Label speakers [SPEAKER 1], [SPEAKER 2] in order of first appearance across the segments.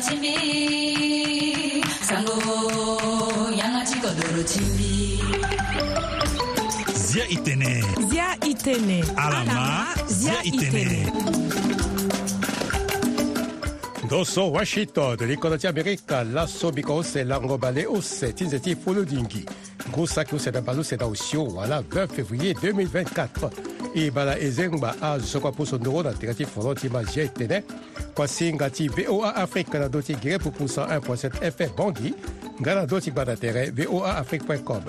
[SPEAKER 1] chimbi sango yanga chiko doro chimbi zia itene zia itene alama zia itene doso washito de ti amerika laso bika ose lango bale ose ti nze ti fulu dingi ngusa ki ose na bale ose na osio wala 20 février 2024 e bala e zengba azo kua puso nduru na teka ti fono ti ma zie tënë kua singa ti voa afrique na ndö ti gere pupu 101.7 fm bangi nga na ndö ti gba na tere voa afrique com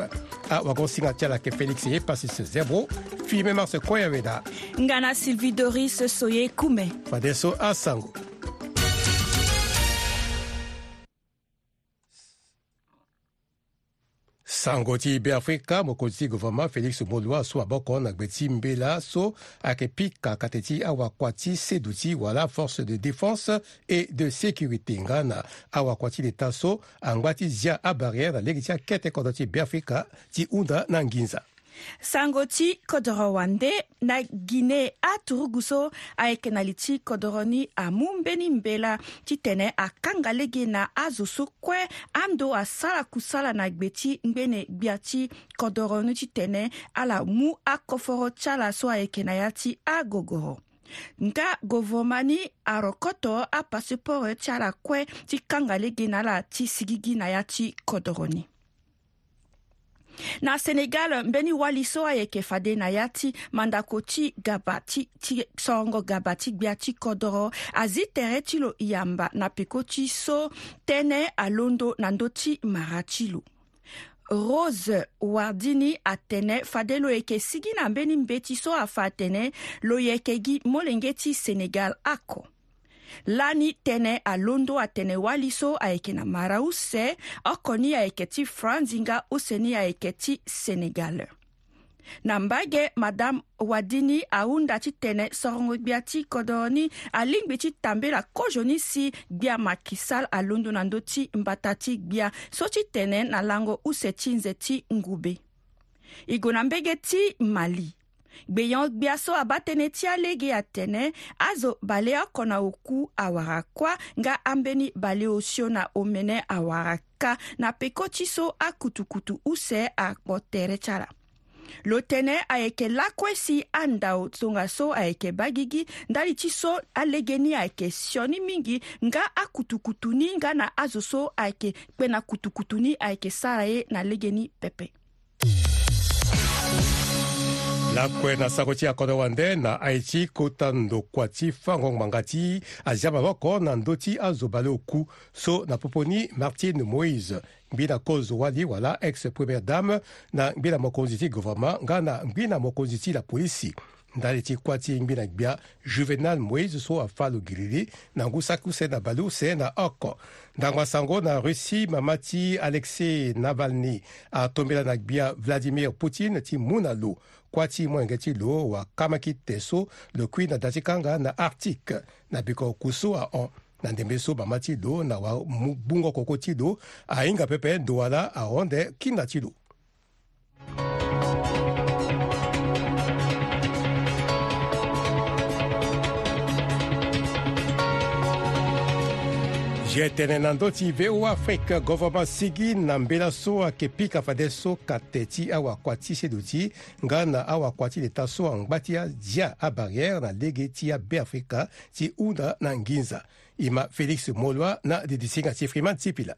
[SPEAKER 1] awako ah, singa ti ala yeke félix ye pasis
[SPEAKER 2] zebro fi me marse koyaweda nga na sylvie doris soye
[SPEAKER 1] kume fade so asango sango ti be afrika mokonzi ti guvɛrɛma félix molu aso aboko na gbe ti mbela so ayeke pika kate ti awakua ti sedu ti wala force de défense et de sécurité nga na awakua ti leta so angba ti zia abarière na lege ti akete kodro ti be afrika ti hunda na nginza
[SPEAKER 2] sango ti kodro wande na guinê aturugu so ayeke na li ti kodro ni amu mbeni mbela ti akanga lege na azo so kue ando asara kusala na gbe ti ngbene gbia ti kodro ni ti ala mu akoforo ti ala so ayeke na ya ti agogoro nga gouvernement ni arokoto apaseport ti ala kue ti kanga lege na ala ti sigigi na ya ti kodro ni na senegal mbeni wali so ayeke fade na ya ti mandako ti gaba ti ti songo gaba ti gbia ti kodro azi tere ti lo yamba na peko ti so tënë alondo na ndö ti mara ti lo rose wardini atene fade lo yeke sigi na mbeni mbeti so afa atene lo yeke gi molenge ti senegal oko lani tënë alondo atene wali so ayeke na mara use oko ni ayeke ti franzinga use ni ayeke ti sénégal na mbage madame wadini ahunda ti tene sorongo gbia ti kodro ni alingbi ti tambela kozo ni si gbia macky sall alondo na ndö ti mbata ti gbia so ti tene na lango use ti nze ti ngube e go na mbege ti mali gbeyon gbia so abatene ti alege atene azo bale oko na oku awara kuâ nga ambeni bale osio na omene awara ka na peko ti so akutukutu use akpo tere tyara lo tënë ayeke lakue si andao-tongaso ayeke ba gigi ndali ti so alege ni ayeke mingi nga akutukutu ni nga na azo so ayeke kpe na kutukutu ni ayeke sara ye
[SPEAKER 1] na
[SPEAKER 2] lege ni pepe
[SPEAKER 1] lakue na sango ti akodro wande na aye kota ndo kua ti fango ngbanga ti azia maboko na ndö ti azo bale oku so na poponi martine moïse ngbi na kozo wali wala ex première dame na ngbi na mokonzi ti gouvernement nga na ngbi na mokonzi ti lapolisi ndali ti kuâ ti ngbi na gbia juvenal moïse so afa lo giriri na ngu sakuse na bale use na oko ndango asango na russie mama ti alexei navalny atombela na gbia vladimir poutine ti mû na lo kuâ ti mwenge ti lo wakama kite so lo kui na da ti kanga na arctique na biko kuso ahon na ndembe so bama ti lo na wabungo koko ti lo ahinga pepe ndowa la ahonde kinda ti lo ge tene na ndö ti voa afrique government sigi na mbela so ayeke pika fade so ka tee ti awakua ti sedu ti nga na awakua ti leta so angba ti azia abarrière na lege ti abeafrika ti hunda na nginza e ma félix molua na didisinga ti freeman tipila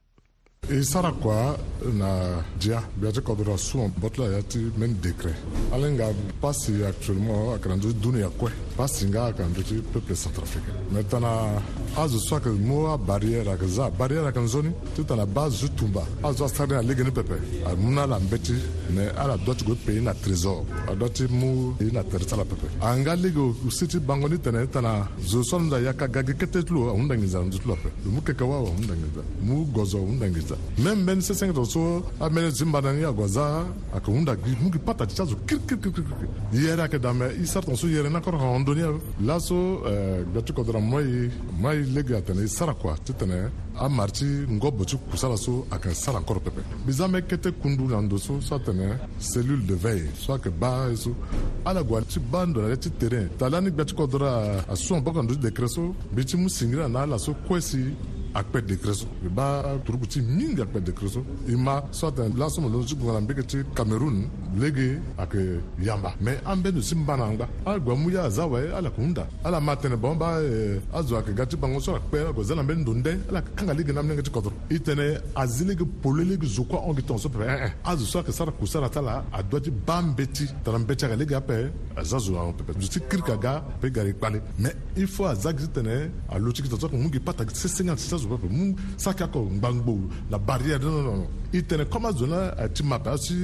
[SPEAKER 3] isara kwa na dia biaje kodora suma botla yati men dekre ale nga pasi actuellement akandu dunia kwe pasi nga akandu ti peuple centrafricain me tana azo so ayeke mu abarrière ayeke za barrière ayeke nzoni ti tana ba azo si tumba azo asara ni alege ni pepe amu ni ala mbe ti me ala doit ti gue pei na trésor adoit ti mu e na tere ti ala pepe anga lege usi ti bango ni tene tana zo so anu nda yaka gage kete ti lo ahunda ngiza nzu ti lo ape lo mu keke wawa ahunda ngiza mu gozo ahunda ngiza tshitshidza mme mmeni sesengedza so amele dzimbanani yagwaza akahunda ngi pata tshazo kirikirikirikiri yere ake dame isartan so yere nakoro hahondoni ave euh, laso euh, gbati kodora moi moi lege atene isara kua ti tene amari ti ngobo ti kusala so ayeke sara encore pepe mbi za ambeke te kundu na ndo so so atene cellule de veille so ayeke ba ye so ala gua ti ba ndo na ye ti terrain tala ni gbia ti kodro asua amboko na ndö ti décret so mbi ti mu singiri na ala so kue si akpɛ dekere so mɛ ba turukuti mingi akpɛ dekere so ima sɔtɛ lasɔmɔ lɔnsi kun kana mbeke ti kamerun lege ayeke yamba me ambeni si mba na angba agua mu ye aza wee ala yeke hunda ala ma tene bongba azo e, ayeke ga ti bango so ala yeke kpe ague zia na mbeni ndo nde ala yeke kanga lege na minenge ti kodro e tene azi lege polo lege zo kuâ hongi tongaso pepe ee azo so eh, eh. ayeke sara kusara ti ala adoit ti ba mbeti tene mbeti ayeke lege ape aza zo ahon pepe zo ti kiriki aga mpe ga yeke kpale me il faut aza gi ti tene alo ti gi tongaso ayeke mu gi pâ ta gi sesenge na ti si azo pepe mu saki oko ngbangbo na barrière non non non i tene kɔma zona eh, ti mapa ah, si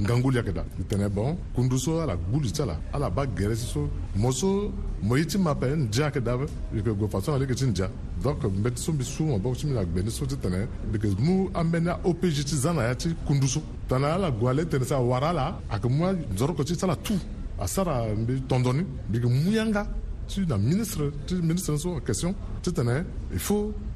[SPEAKER 3] nganguli yake da i tene bɔn kunduso ala guli tsa la ala ba gɛrɛ siso muso mo i ti mapa n ja yake da ike eh, go façon ale ke ti n ja donc n bɛ so bi su ma bɔ si mina gbɛni so ti tɛnɛ because mu an bɛ na opg ti zan na ya ti kunduso tana ala go ale tene sa wara la a ke mu zɔrɔ ko ti tsa la tu a sara n bi tɔndɔni bike mu yanga ti na ministre ti ministre so question ti tɛnɛ il faut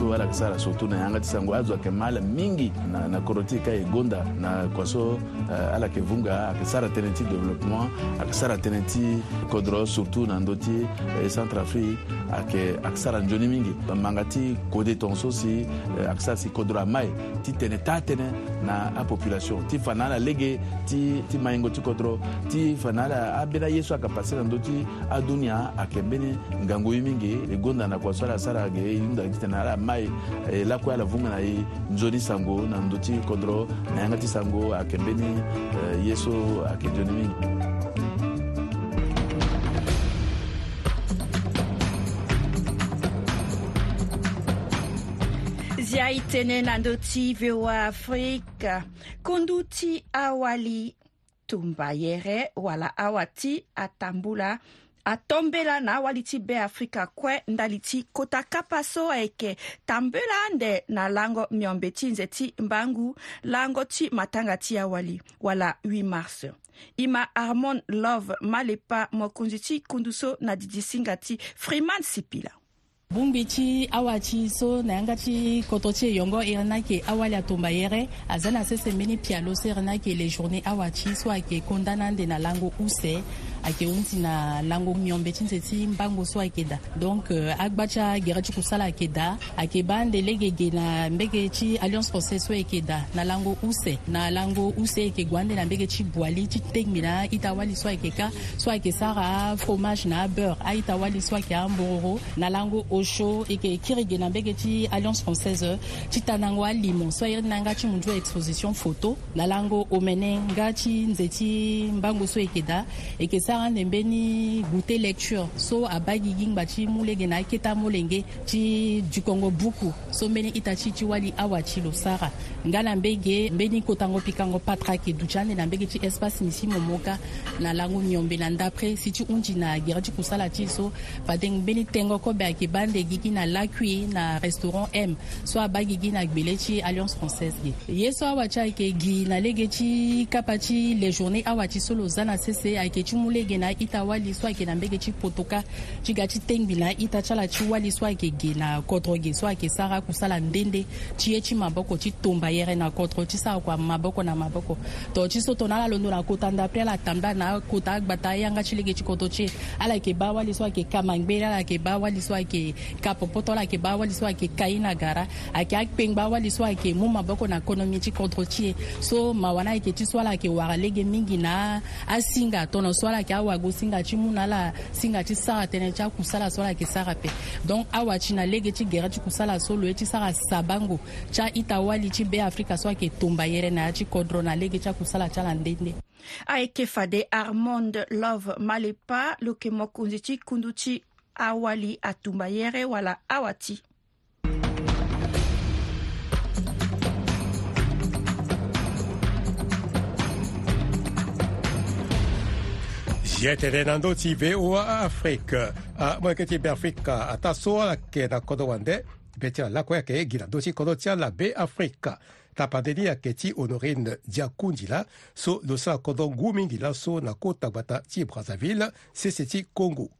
[SPEAKER 4] so ala kisala surtout na ye an ka ti sango azwake ma ala mingi na, na koro ti ka e gonda na kua so uh, ala yeke vunga ayeke sara tënë ti développement ayeke sara tënë ti kodro surtout na ndö ti e euh, centre afrique ayeke ayeke sara nzoni mingi manga ti kode tongaso euh, si ayeke sara si kodro ama e ti tene taa tënë na apopulation ti fa na ala lege ti, ti maingo ti kodro ti fa na ala ambeni aye so ayeke passe na ndö ti adunia ayeke mbeni ngangu ye mingi e gonda na kua so ala sara ayeke hunda ti tene ala ma ye eh, lakoya la vunga na ye nzoni sango na ndo ti kodro na yanga ti sango ayeke mbeni eh, ye so ayeke nzoni mingi zia e tënë na ndö ti voa afrique
[SPEAKER 2] kundu ti awali tumba yere wala awa ti atambula atombela na awali ti be afrika kue ndali ti kota kapa so ayeke tambela ande na lango miombe ti nze ti mbangu lango ti matanga ti awali wala 8 mars i ma harmon love malepa mokonzi ti kundu so na didi singa ti freeman sipila
[SPEAKER 5] bongbi ti awa ti so na yanga ti koto ti e yongo iri ni ayeke awali atomba yere aza na sese mbeni pia lo so iri ni ayeke le journée awa ti so ayeke kondana ande na lango use ayeke hûti na lango miombe ti nze ti mbango so ayeke da donc euh, agba ti agere ti kusala ayeke da ayeke ba ndele ge ge na mbege ti alliance française so ayeke da na lango use na lango use ayeke gua ande na mbege ti buali ti tegmi na aita wali so ayeke ka so ayeke sara afromage na abeurre aita wali so ayeke ambongoro na lango osho yeke kiri ge na mbege ti alliance française ti ta na ngo alimo so airi na nga ti munzu exposition photo na lango omene nga ti nze ti mbango so ayeke da ayeke sara na mbeni gute lecture so abagi gi ngba ti mu lege na aketa mu lenge ti dukongo buku so mbeni ita ti ti wali awa ti lo sara nga na mbege mbeni kotango pikango patra ayeke duti ande na mbege ti espace ni si mo mo ka na lango miombe na ndapre si ti hunzi na gere ti kusala ti so padenge mbeni tengo kobe ayeke ba ndege gi na lakui ye na restaurant m so abagi gi na gbele ti alliance française ge ye so awa ti ayeke gi na lege ti kapa ti les journées awa ti so lo za na sese ayeke ti mu lege mbege na ita wali so ayeke na mbege ti potoka ti ga ti tengbi na ita ti ala ti wali so ayeke ge na kodro ge so ayeke sara akusala ndende ti ye ti maboko ti tomba yere na kodro ti sara kua maboko na maboko to ti so tongana ala londo na kota nda apres ala tambla na akota agbata ayanga ti lege ti kodro ti e ala yeke ba awali so ayeke ka mangbere ala yeke ba awali so ayeke ka popoto ala yeke ba awali so ayeke ka ye na gara ayeke akpengba awali so ayeke mu maboko na konomi ti kodro ti e so mawa na ayeke ti so ala yeke wara lege mingi na asinga atono so ala yeke yeke awago si nga ti mu na ala si nga ti sara tënë ti akusala so ala yeke sara pe donc awa ti na lege ti gere ti kusala so lo ye ti sara sabango ti aita wali ti beafrika so ayeke tomba yere na ya ti kodro na lege ti akusala ti ala ndende
[SPEAKER 2] ayeke fade armond love malepa lo yeke mokonzi ti kundu ti awali atumba yere wala awa ti
[SPEAKER 1] ziatere na ndö ti voa afrique ah, mo yeke ti beafrika ata ah, so ala yeke na kodro wande be ti na lakue ayeke ye gi na ndö ti kodro ti ala be afrika tapa ndeni ayeke ti honorine diakundi la so lo sara kodro ngu mingi laso na kota gbata ti brazzaville sese ti congo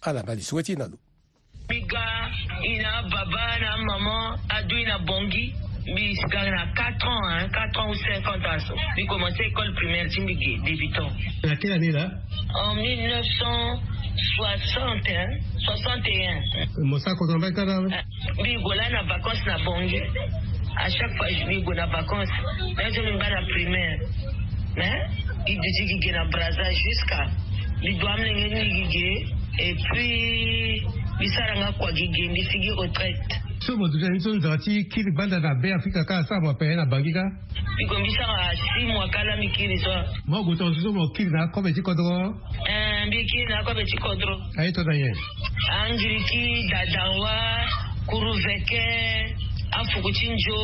[SPEAKER 1] ala ah, na lisue ti na lo mbi ga e na baba na mama adui na bongi mbi si ga na
[SPEAKER 6] 4 ans hein, 4 ans ou 5 ans aso mbi commencé école primaire ti mbi ge débutant na quelle année là en 1961. 61. Moussa Kotombe Kadam. Bigola na vacances na bonge. À chaque fois, je bigo na vacances. Mais je me la primaire. Mais il dit qu'il y a brasa jusqu'à. Il doit me et puis il s'arrange quoi qu'il gagne, il retraite.
[SPEAKER 1] so moto tani so nzaka ti kiri banda na be afika kâ sara mo pene na bangi ka mi
[SPEAKER 6] gue mbi sara si mo akala mi kiri
[SPEAKER 1] so mo gue tongaso so mo kiri na akobe ti kodro mbi kiri na akobe ti kodro aye ah, tongana ye
[SPEAKER 6] angiri ti dadanwa kuruveke afuku ti nzo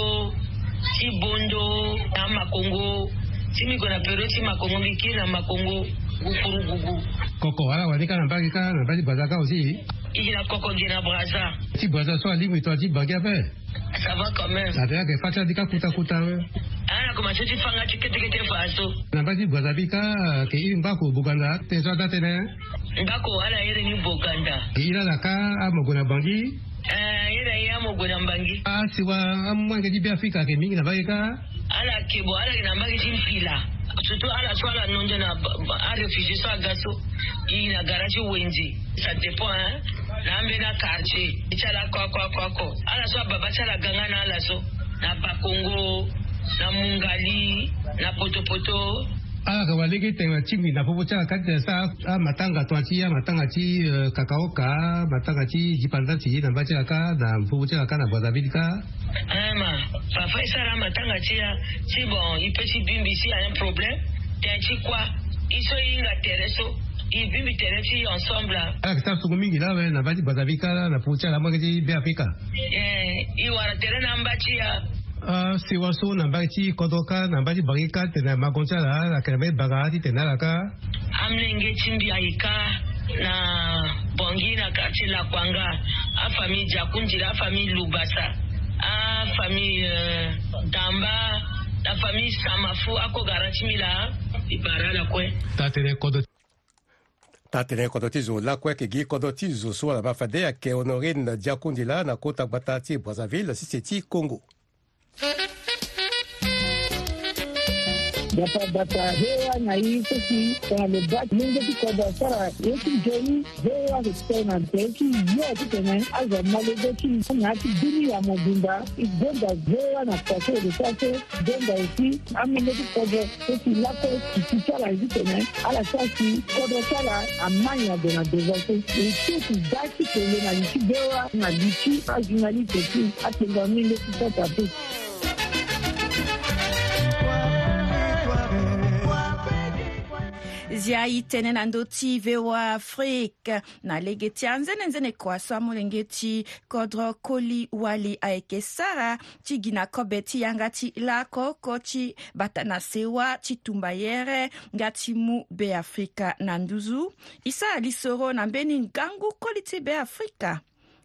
[SPEAKER 6] ti bondo na makongo ti mi gue na perio ti makongo mbi kiri na makongo
[SPEAKER 1] gukurugugu koko wala wanika na mbaki ka na mbaki baza
[SPEAKER 6] ka aussi ina koko ngina braza ti
[SPEAKER 1] braza so alimu to ti bangi
[SPEAKER 6] ape ça va quand même ça
[SPEAKER 1] veut dire facha dika kuta kuta we
[SPEAKER 6] ana kuma se ti fanga ti kete kete faso na mbaki
[SPEAKER 1] braza bika ke i mbako buganda te so date ne mbako ala yere ni buganda ila la ka
[SPEAKER 6] amogo euh, ah, na bangi eh ila ya amogo na ah siwa
[SPEAKER 1] amwange ti bi afrika ke mingi na bangi ka ala kebo ala
[SPEAKER 6] na mbaki surtout ala so ala nonde na a réfugié so aga so i na garage wenze ça dépend hein na ambe na quartier i ti ala ko ako ako ako ala so ababa ti ala ganga na ala so na bakongo na mungali na potopoto
[SPEAKER 1] aka ah, kaba lege
[SPEAKER 6] tengena
[SPEAKER 1] ti mi na popo ti aka kati tene so amatanga tonga'a ti amatanga ti eh, kakaoka matanga ti dipanda ti na mba ti aka ka na popo ti aka ka na brazzaville ka
[SPEAKER 6] ama eh, papa e sara amatanga ti ya ti bon i peut ti bimbi si a un problème tene ti kuâ i so hinga tere so i bimbi tere ti ensemble ala ah,
[SPEAKER 1] yeke ti asongo mingi la awe na mba ti brazzaville ka la
[SPEAKER 6] na
[SPEAKER 1] popo ti ala amwenge ti beafrika
[SPEAKER 6] e eh, i wara tere na mba ti ya
[SPEAKER 1] Euh, sewa so na mbari ti kodro ka na mbari bari ka tene magon ti
[SPEAKER 6] ala la
[SPEAKER 1] kene mbeni baga ti tene ala ka
[SPEAKER 6] amlenge ti mbi aye ka na bongi na quartier lakuanga afamille diakunjira afamille lubasa afamille uh, damba na famille samafu akogara ti mbi la e bara lakue
[SPEAKER 1] ta tene kodro ta tene kodro ti zo lakue yeke gi kodro ti zo so ala ba fade ayeke honorine diakundila na kota gbata ti brazzaville sise ti congo dapata hewa na hii sisi kuna mebaki mingi tikoda sara yeki joni hewa kutena teki yo tutene aza malebeki na ati dini ya mobimba igonda hewa na kwase risase gonda isi
[SPEAKER 2] aminge tikoda sisi lako kisi sara isi tene ala sasi kodo sara amanya dona devase itutu daki tele na nchi hewa na lichi ajunali teki atenga mingi tutata teki zia ye tënë na ndö ti voa afrique na lege ti anzene-nzene kua so amolenge ti kodro koli wali ayeke sara ti gi na kobe ti yanga ti lako oko ti bata na sewa ti tumba yere nga ti mu beafrika na nduzu e sara lisoro na mbeni ngangu koli ti beafrika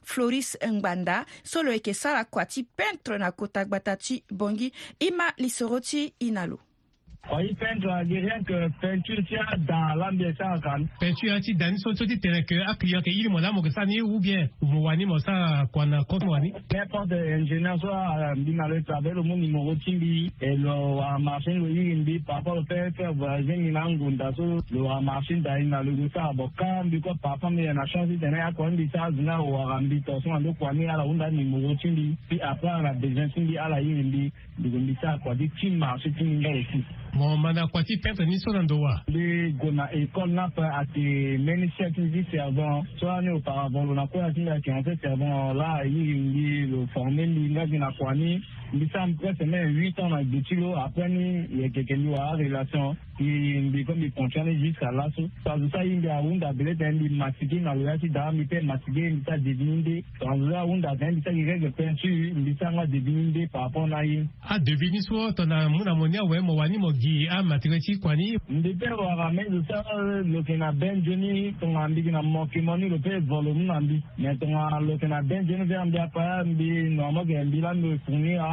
[SPEAKER 2] floris ngbanda so lo yeke sara kua ti peintre na kota gbata ti bongi e ma lisoro ti e na lo
[SPEAKER 7] oyi peintre rien que peinture ti adan lambie ti akan
[SPEAKER 1] peinture ti dan so so ti tene ke akilian ke iri mo la mo ge sani ou bien mo wani mo sa kua na kos mo wani
[SPEAKER 7] n'importe ingénieur so euh, mbi na lo travail lo mu ni mo go ti mbi e lo wa machine lo iri mbi papa lo peut faire voyager ni na ngunda so lo wa machine da ina lo go sa abo ka mbi ko papa mi na chance tene akua mbi ti azina wa ga mbi to so ando kua ni ala hunda ni mo go ti mbi ti après ala besoin ti mbi ala iri mbi mbi go mbi ti akua ti ti marché ti mbi nga lo ti mo mana kwati peintre ni so nando wa le gona école n'a pas été l'initiative du servant soit année auparavant on a quoi à dire qu'en fait servant là il il le formé il n'a bien acquani il ça presque même 8 ans avec Betilo après il y a quelqu'un qui a relation il comme il continue jusqu'à là ça ça il y a un d'abelé d'un il masqué dans le reste d'un il peut masqué il ça deviné dans le round d'un il ça il règle peinture il ça va
[SPEAKER 1] deviné par rapport à il ah deviné soit on a mon amonia ouais mon wani mon ji a matirɛsi kɔni
[SPEAKER 7] ndipɛ waka mɛnzisa lokena bɛn joni tɔŋa mbigina mɔkimɔni lope vɔlonu na mbi mɛ tɔŋa lokena bɛn joni fɛ mbi apaya mbi nɔmɔkɛ mbi la mbi funi a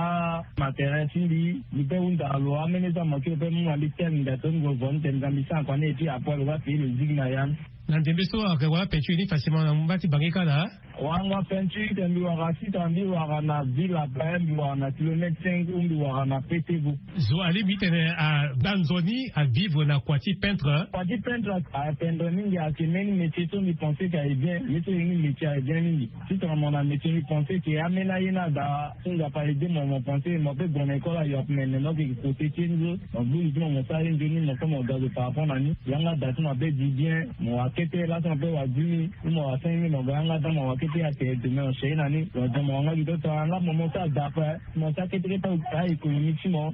[SPEAKER 7] matɛrɛsi li lipɛ wunta lo a mɛnisa mɔki lopɛ mu mbi tɛn ndatoni go vɔni tɛn zambi san kɔni epi apɔ lo ba fii lo zigina
[SPEAKER 1] yan nantɛn be so a kɛ wala pɛcu
[SPEAKER 7] ni
[SPEAKER 1] fasimana mbati
[SPEAKER 7] bange ka la an ka fɛn ci tɛ mbiwaka sisan mbiwaka na vila bɛɛ mbiwaka na kilomɛtɛ senku mbiwaka na petebu
[SPEAKER 1] zo ale bi eh, tɛnɛ a banzɔni a vivre na kwati peintre
[SPEAKER 7] kwati peintre a peintre mingi a kemɛ ni métier so mi pense ka ye bien mi so ye ni métier a ye bien mingi sisan mɔ na métier mi pense ke an bɛna ye na da sun ka pa ye den mɔ mɔ pense mɔ pe gɔnɛ kɔ la yɔ kumɛ nɛ nɔ ke ko te tiɲɛ zo mɔ bu yi dun mɔ sa ye jo ni mɔ fɛn mɔ gazo par rapport na ni yan ka da tuma bɛɛ di bien mɔ a kɛtɛ lasɔn bɛɛ wa dimi mɔ a fɛn mi nɔ bɛ an ka da mɔ wa kɛ secrétaire c'est demain chez Nani, dans mon rang, il doit avoir là, mon montant d'après, mon secrétaire est au cas économiquement.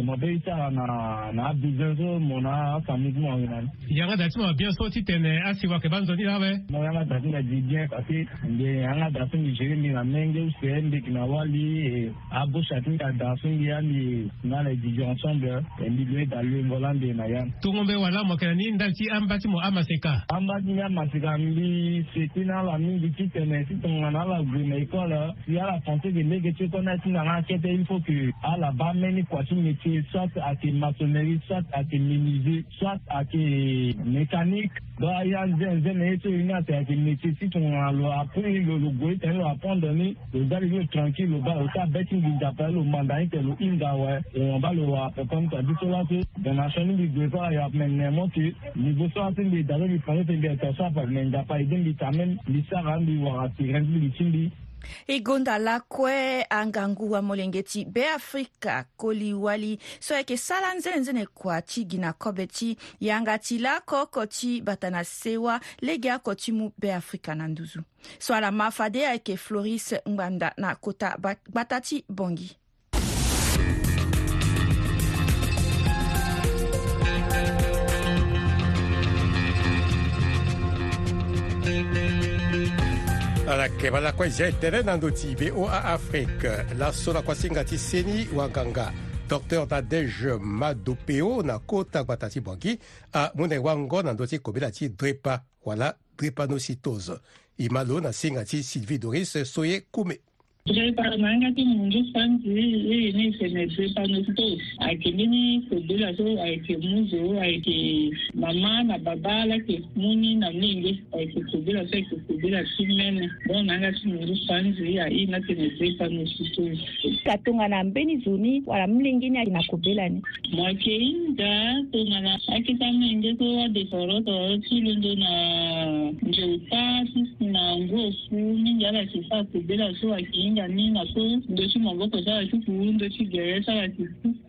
[SPEAKER 7] mabeyitara na na abizezo mo na famille mo ngina
[SPEAKER 1] yanga dati mo bien sorti tene asiwa ke banzo ni lawe
[SPEAKER 7] mo yanga dati na di bien parce nde yanga dati ni jere ni na menge use ndi kina wali abo chati ka dati ni ya ni na le di ensemble e mi le da le ngolande na ya tungombe wala mo kana ni ndati
[SPEAKER 1] ambati mo amaseka ambati ni
[SPEAKER 7] amaseka mbi setina la mingi ti tene ti tonga na la gwe na école si ala pensée que nege ti kona ti na na kete il faut que ala ba meni kwasi ake soit ake masonnerie soit ake menuisier soit ake mécanique donc aya nzenze na ye so ye ni ate ake métier si tongana lo apri lo lo gue tene lo apondre ni lo za liri lo tranquille lo ba lo ta be ti ngi nzapa ye lo manda ni tene lo hinga wee lo ba lo apepe ni tadi so la so dena so ni mbi gue so ayo ape mene mo ti niveau so la ti mbi da so mbi fange ti mbi ete so ape mene nzapa e ti mbi ta mê mbi sara mbi wara tigre ti mbi ti mbi
[SPEAKER 2] egonda lakue angangu amolenge ti beafrika koliwali so yeke sala nzenzene kua ti gi na kobe ti yanga ti lakoko ti bata na sewa lege oko ti mu beafrika na nduzu so ala ma fade ayeke floris ngbanda na kota gbata ti bongi
[SPEAKER 1] thank you alakeba la kue zie tere na ndö ti yimbe o aafrike laso na kue asenga ti seni wanganga dr nadege madopeo na kota ngba ta ti bongi amû na wango na ndö ti kobela ti drepa wala drepanocytose e ma lo na senga ti sylvie doris so ye kume
[SPEAKER 8] reparangati mundu fanzi iyini ifemese pano sito ayeke mbeni kodela so ayeke mu zo ayeke mama na baba ala yeke mu ni na mingi ayeke kodela so ayeke kodela ti mene don na yanga ti mundu fanzi aini atene pano sito
[SPEAKER 2] ka tongana ambeni zo ni wala milenge ni ayeke na kobela ni mo ayeke hinga tongana akita milenge so adeforo toro ti londo na
[SPEAKER 8] nzeu ta ti na ngu ofu mingi ala yeke so akobela so ayeke yin ga ni na so da shi ma ba ka sa shi fu da shi ga ya sa shi fu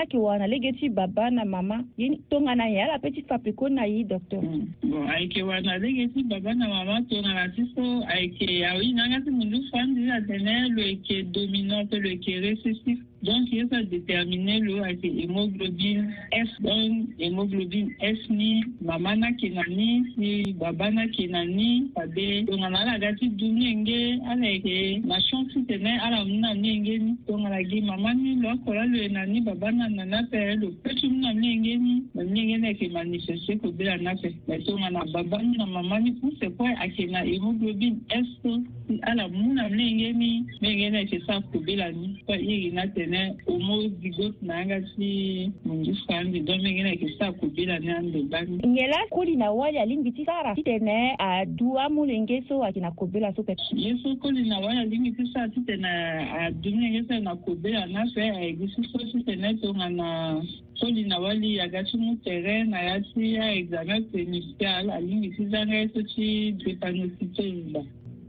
[SPEAKER 2] yake wana legeti baba na mama ye tongana ye ala peut ti fape koni aye docteur mm. bon ayeke
[SPEAKER 8] wana legeti baba na mama tongana ti so ayeke awe ni anga ti mundu fandi atene lo yeke dominant peut lo yeke récessif Donc, il faut déterminer le ati euh, hémoglobine F1, hémoglobine F ni, mama na ke na ni, si baba na ke na ni, tabe, tongana ala ga ti du ni nge, ala yeke na siɔn ti tene ala mu na ni nge ni, tongana gi mama ni lo akolo alo na ni, baba na na na fe, lo petu mu na ni nge ni, lo ni nge na yeke manifeste kobela na fe, me tongana baba ni na mama ni kuse kue ayeke na hémoglobine F so, si ala mu na ni nge ni, ni nge na yeke sara kobela ni, kue ye yeke tene umuzi gosi nanga si mungisanzi domengene ke sa kubila ni ande bani ngela kuli na wali alingi ti sara ti
[SPEAKER 2] tene adu amulenge so
[SPEAKER 8] ayeke na kobela so pepe ye so koli na wali alingi ti sara ti tene adu mulenge so na kobela na so e ayeke si so ti tene tongana koli na wali aga ti mu tere na ya ti aexamen prénuptial alingi ti zanga ye so ti dépanosité nda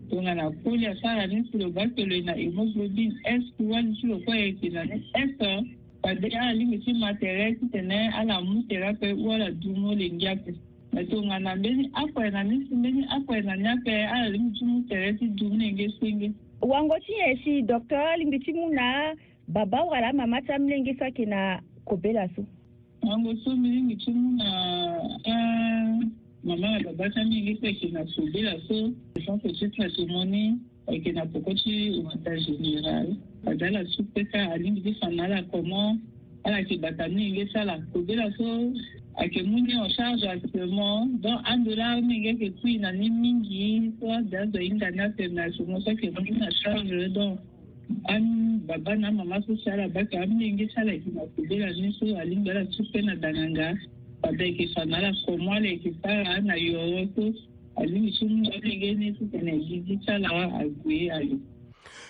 [SPEAKER 8] tongana koli asara ni soloba toloyi na hémoglobine s wani ti lo kue yeke na ni s wade oh. ala lingi ti matere ti tene ala mu tere ape wala dumo lengi ape me tongana mbeni akue na ni si mbeni akue na ni ape ala lingbi ti mu tere ti dumu lenge senge wango ti nyen si
[SPEAKER 2] docteur lingbi ti mu na baba wara la mama ti amilenge so ayeke na kobela so wango so mbi lingbi ti mu
[SPEAKER 8] na eh, mama na baba mingi mpe yeke na fobela so jean petit na tomoni ayeke na poko ti omata général aza la so kpe kâ alingi ti fa na ala comment ala yeke bata mingi ti ala kobela so ayeke mu ni en charge actuellement donc ando la mingi ayeke kui na ni mingi so ada azo hinga ni ape na somo so ayeke mu ni na charge donc ani baba na mama so si ala bake amingi ti ala yeke na kobela ni so alingi ala so kpe na da na nga wabhekiswana lakhomwalekifaya anayowoku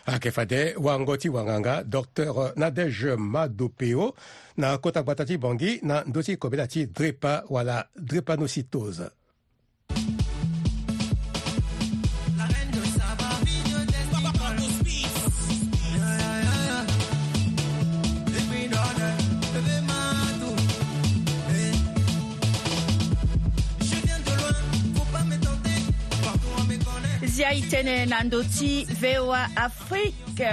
[SPEAKER 1] ayeke fade wango ti wanganga docteur nadege madopeo na kota gbata ti bongi na ndö ti kobela ti drepa wala drépanocytose
[SPEAKER 2] yâ e tënë na ndö ti voa afrique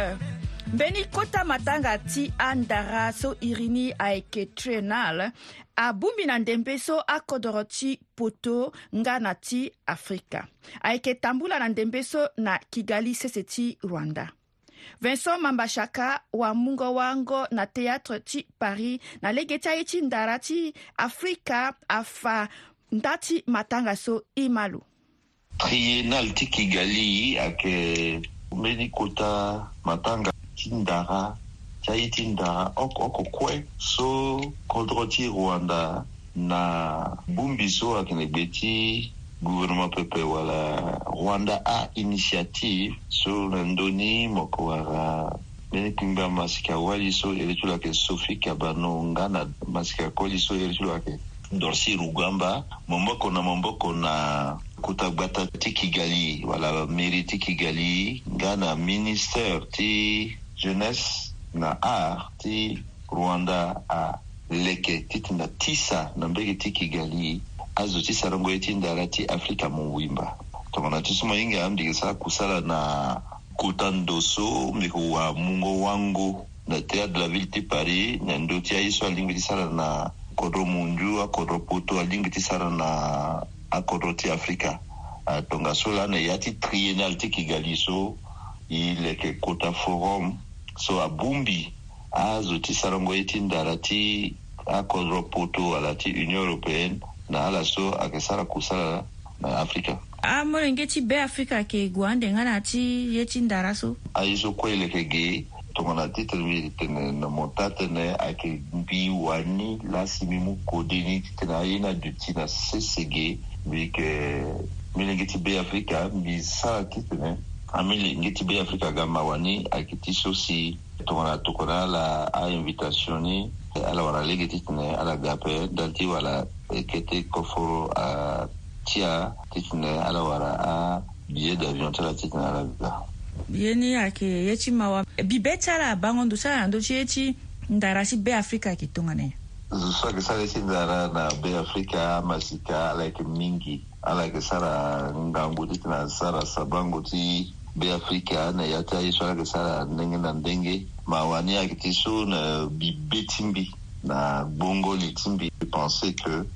[SPEAKER 2] mbeni kota matanga ti andara so iri ni ayeke tre na ala abungbi na ndembe so akodro ti poto nga na ti afrika ayeke tambula na ndembe so na kigali sese ti rwanda vincent mambashaka wamungo wango na théâtre ti paris na lege ti aye ti ndara ti afrika afa nda ti matanga so i ma lo
[SPEAKER 9] triennal ti kigali ayeke mbeni kota
[SPEAKER 2] matanga
[SPEAKER 9] ti ndara ti aye ti ndara oko oko kue so kodro ti rwanda na bongbi so ayeke na gbe ti gouvernement pepe wala rwanda ainitiative so na ndöni moko wara mbeni kungba masika wali so iri ti lo ayeke sophie kabano nga na masika koli so iri ti lo ayeke dorsi rugamba momboko na momboko na kutagbata ti kigali wala mairie ti kigali nga na ministère ti jeunesse na art ti rwanda aleke ti tene tisa na mbege ti kigali azo ti sarango ye ti ndara ti afrika mu wimba tongana ti so mainge ambiki sara kusala na kota ndoso wa mungo wango na théâtre de la ville ti paris na ndö ti aye so alingbi ti sara na kodro munju akodro poto alingbi ti sara na accord ti afrika ah, tonga so la ne ya ti triennal ti kigali so e leke kota forum so abungbi azo ti sarango ye ti ndara ti akodro poto ala ti union européenne na ala so ayeke sara kusala na afrika
[SPEAKER 2] amolenge ti be afrika yeke gue andenge na ti ye ti ndara so
[SPEAKER 9] aye so kue leke ge tongana titene mbi tene na mo ta tene ayeke mbi wani laasi mbi mu kodeni ti tene aye na duti na sese ge mbi ke mbele nge ti be afrika mbi sara titene ambele nge ti be afrika ga mawa ni ayeke ti so si tongana tokona ala ainvitation ni ala wara lege titene ala ga ape dan ti wala yeke ti koforo atia titene ala wara abillet d'avion ti ala titene ala ga ye ni ayeke ye ti mawa bibe ti ala abangondo ti ala na ndö ti ye ti ndara si be afrika yeke tongana soki sara si nzara na be afrika amasika ala yeke mingi ala yeke sara ngangu ti tene asara sabango ti be afrika na ya ti aye so ala yeke sara ndenge na ndenge ma wani ayeke ti so na bibe ti mbi na gbongoli ti mbi je pensé que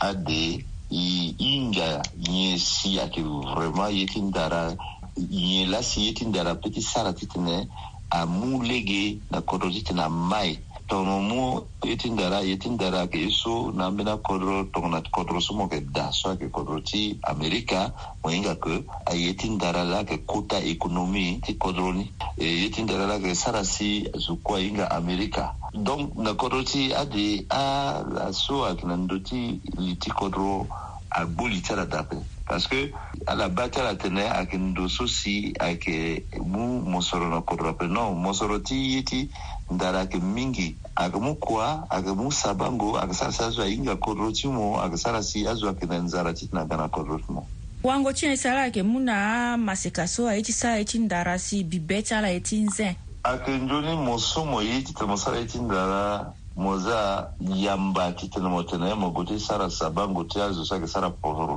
[SPEAKER 9] ade i hinga nyen si ayeke vraiment ye ti ndara nyen laso ye ti ndara peut ti sara ti tene amu lege na kodro ti tene amaye tɔnɔmɔ i tin dara ye tin dara ke i so na bena kɔdɔrɔ tɔgɔna kɔdɔrɔsɔmɔ ke da soa ke kɔdɔrɔ ti amerika mo inga ke a ye tin dara la ke kota ekonomi ti kɔdɔrɔni e ye tin dara la ke sarasi zukua inga amerika donc na kɔdɔrɔ ti ade a la so a ke na ndo ti li ti kɔdɔrɔ a gboli ti ala dape parce que à ala batala à ayeke ndoso si ayeke mu nous na kodro ape non mosoro ti ye ti ndara ayeke mingi ayeke mu kua ayeke mu saba ngo ayeke sara si azo ahinga kodro ti mo ayeke sara si azo ayeke na nzara ti tene aga na kodro ti mo
[SPEAKER 2] wango ti na e sara ayeke mu na amaseka so aye ti sara ye ti ndara si bibe ti ala ye ti nzen
[SPEAKER 9] a nzoni mo so mo ye ti tene mo sara ye ti ndara mo za yamba ti tene mo tene mo gue ti sara sabango ti azo so ayeke sara podro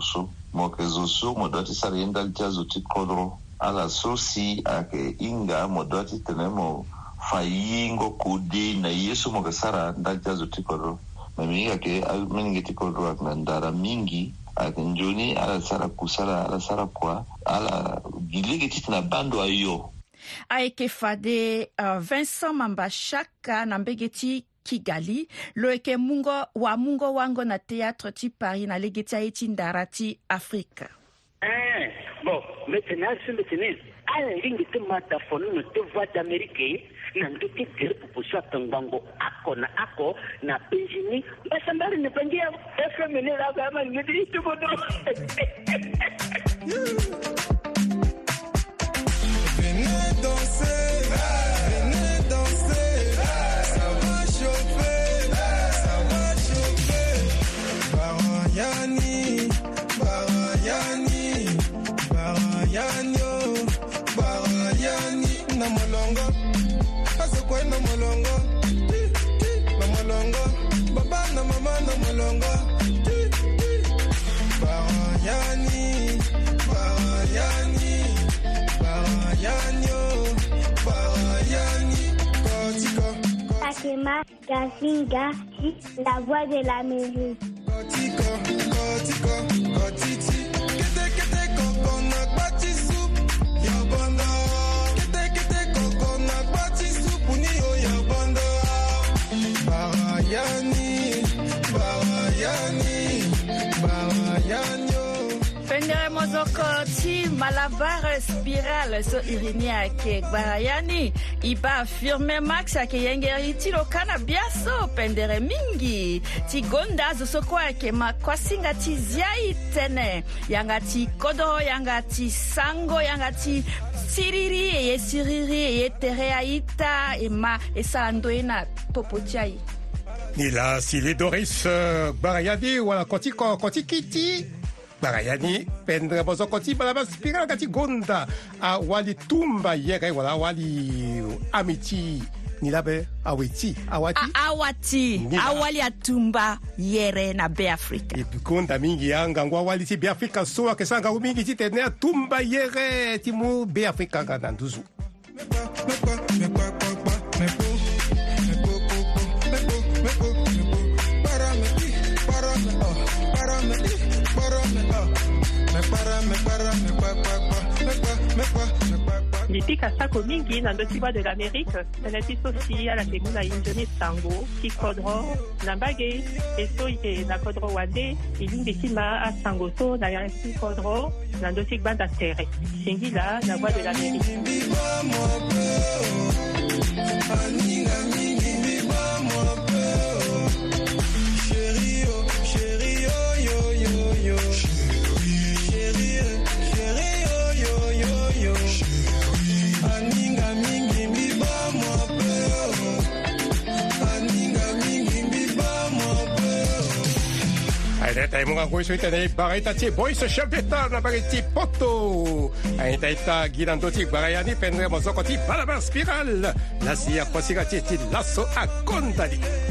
[SPEAKER 9] mo yeke zo so mo doit ti sara ye ti azo ti kodro ala so si ayeke hinga mo doit ti tene mo fa yingo kodei na ye so mo yeke sara ndali ti azo ti kodro me mingi yeke amenge ti kodro ayeke na ndara mingi ayeke nzoni ala sara kusala ala sara kua ala gi lege ti tene bando ayo
[SPEAKER 2] ayeke fade uh, vincent mambashaka na mbege ti Kigali loyeke mungo wa mungo wango na théâtre ti Paris na lege ti aye ti ndara ti Afrika eh, bon mbetene asi mbetene ala lingi ti ma da fonu no ti voix d'amérique ye na ndö ti gere pupusu apengbango ako na ako na benjini ni mbari ni bangi ya fmn laga ama ni mbetene ti godo
[SPEAKER 10] Mama Gazinga, la voix de la l'Amérique. soko ti malabar spiral so e ni ayeke gbara ya ni e ba affirme max ayeke yenge ye ti lo kâ na biaso pendere mingi ti gonda azo soko ayeke makuasinga ti zia e tënë yanga ti kodro yanga ti sango yanga ti siriri e ye siriri e ye tere aita e ma e sara ndö ye na popo ti aye
[SPEAKER 1] ni la si le doris gbara euh, ya ni wala koti kiti bagayani pendra bozokoti bala baspikalaka ti gonda awali tumba yere kay wala awali amiti ti ni labe awati
[SPEAKER 2] awali atumba yere na beafrika
[SPEAKER 1] e gonda mingi ya ngwa awali ti beafrika so ayeke so ngangu mingi ti tene atumba yere ti mu beafrika nga na nduzu
[SPEAKER 2] ndipika sako mingi na ndö ti bwa de l'amérique tënë ti so si ala yeke mû na ye nzoni sango ti kodro na mbage e so yeke na kodro wande e lingbi ti ma asango so na yâ ti kodro na ndö ti gbanda tere zingi la na bwa de l'amérique
[SPEAKER 1] Siete ai mura cui suite dei barretta ti poi se champetta na barretti potto. A ita ita guidando ti barayani pendremo zoco spiral. La sia posigati ti lasso a contadi.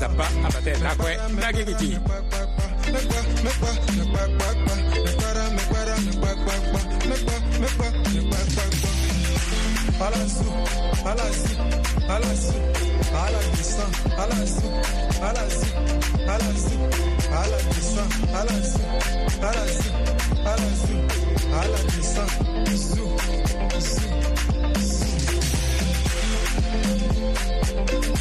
[SPEAKER 1] Zappa, abate, nakwe, nagigiti. Alasu, alasu, alasu, alasu, alasu, alasu, alasu, alasu, alasu, alasu, alasu, alasu, alasu, alasu,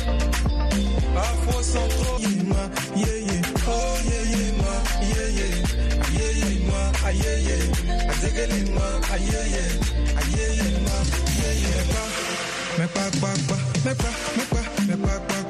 [SPEAKER 1] I sans trop, yeah, ma, yeah, yeah. Oh, yeah, yeah, ma, yeah, yeah. Yeah, yeah, ma, ah, yeah, yeah. Azegele, ma, ah, yeah, yeah. Ah, yeah, yeah, ma, yeah, yeah. Me pa, me pa, me pa, me pa, me pa, me pa, me pa.